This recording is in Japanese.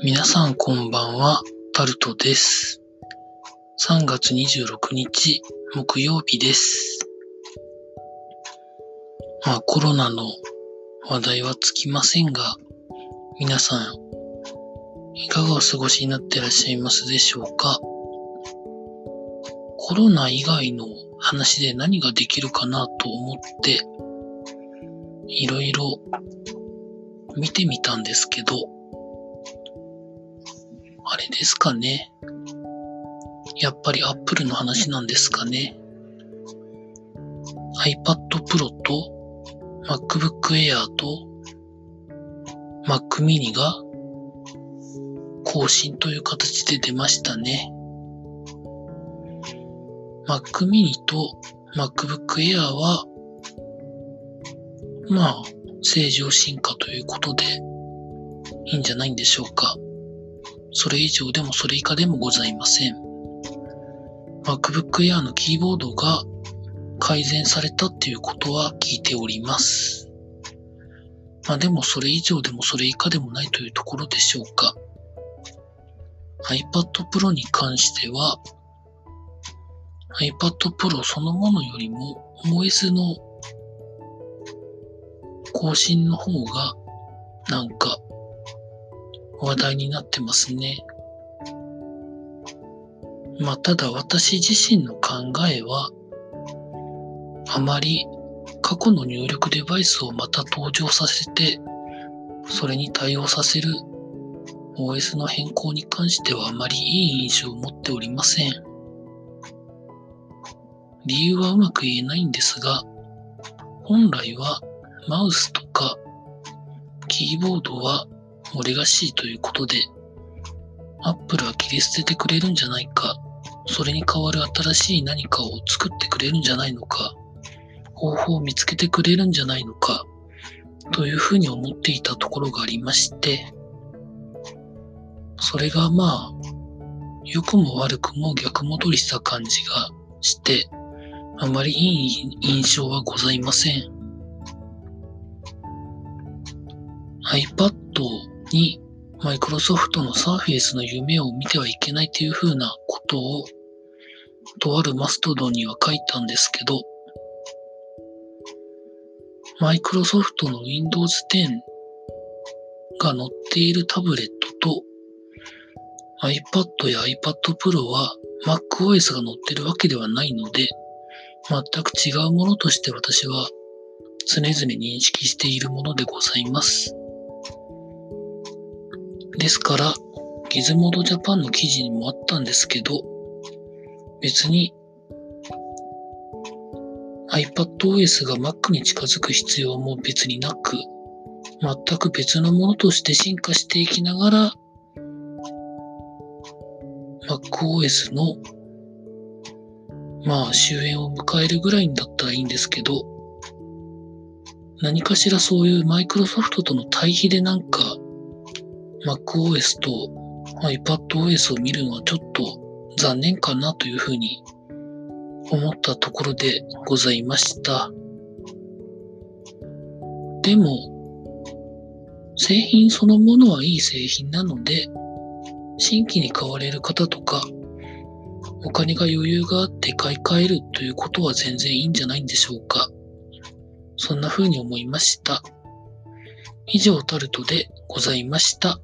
皆さんこんばんは、タルトです。3月26日、木曜日です。まあコロナの話題はつきませんが、皆さん、いかがお過ごしになってらっしゃいますでしょうか？コロナ以外の話で何ができるかなと思って、いろいろ見てみたんですけど、れですかね。やっぱり Apple の話なんですかね。iPad Pro と MacBook Air と Mac mini が更新という形で出ましたね。Mac mini と MacBook Air はまあ正常進化ということでいいんじゃないんでしょうか。それ以上でもそれ以下でもございません。MacBook Air のキーボードが改善されたっていうことは聞いております。まあでもそれ以上でもそれ以下でもないというところでしょうか。iPad Pro に関しては iPad Pro そのものよりも OS の更新の方がなんか話題になってますね。まあ、ただ私自身の考えは、あまり過去の入力デバイスをまた登場させて、それに対応させる OS の変更に関してはあまりいい印象を持っておりません。理由はうまく言えないんですが、本来はマウスとかキーボードは俺がしいということで、アップルは切り捨ててくれるんじゃないか、それに代わる新しい何かを作ってくれるんじゃないのか、方法を見つけてくれるんじゃないのか、というふうに思っていたところがありまして、それがまあ、良くも悪くも逆戻りした感じがして、あまりいい印象はございません。iPad にマイクロソフトの Surface の夢を見てはいけないというふうなことをとあるマストドンには書いたんですけど、マイクロソフトの Windows 10が載っているタブレットと iPad や iPad Pro は MacOS が載ってるわけではないので、全く違うものとして私は常々認識しているものでございます。ですから、ギズモードジャパンの記事にもあったんですけど、別に iPadOS が Mac に近づく必要も別になく、全く別のものとして進化していきながら、MacOS のまあ終焉を迎えるぐらいんだったらいいんですけど、何かしらそういうマイクロソフトとの対比でなんか MacOS と iPadOS を見るのはちょっと残念かなというふうに思ったところでございました。でも、製品そのものはいい製品なので、新規に買われる方とか、お金が余裕があって買い替えるということは全然いいんじゃないんでしょうか。そんな風に思いました。以上タルトでございました。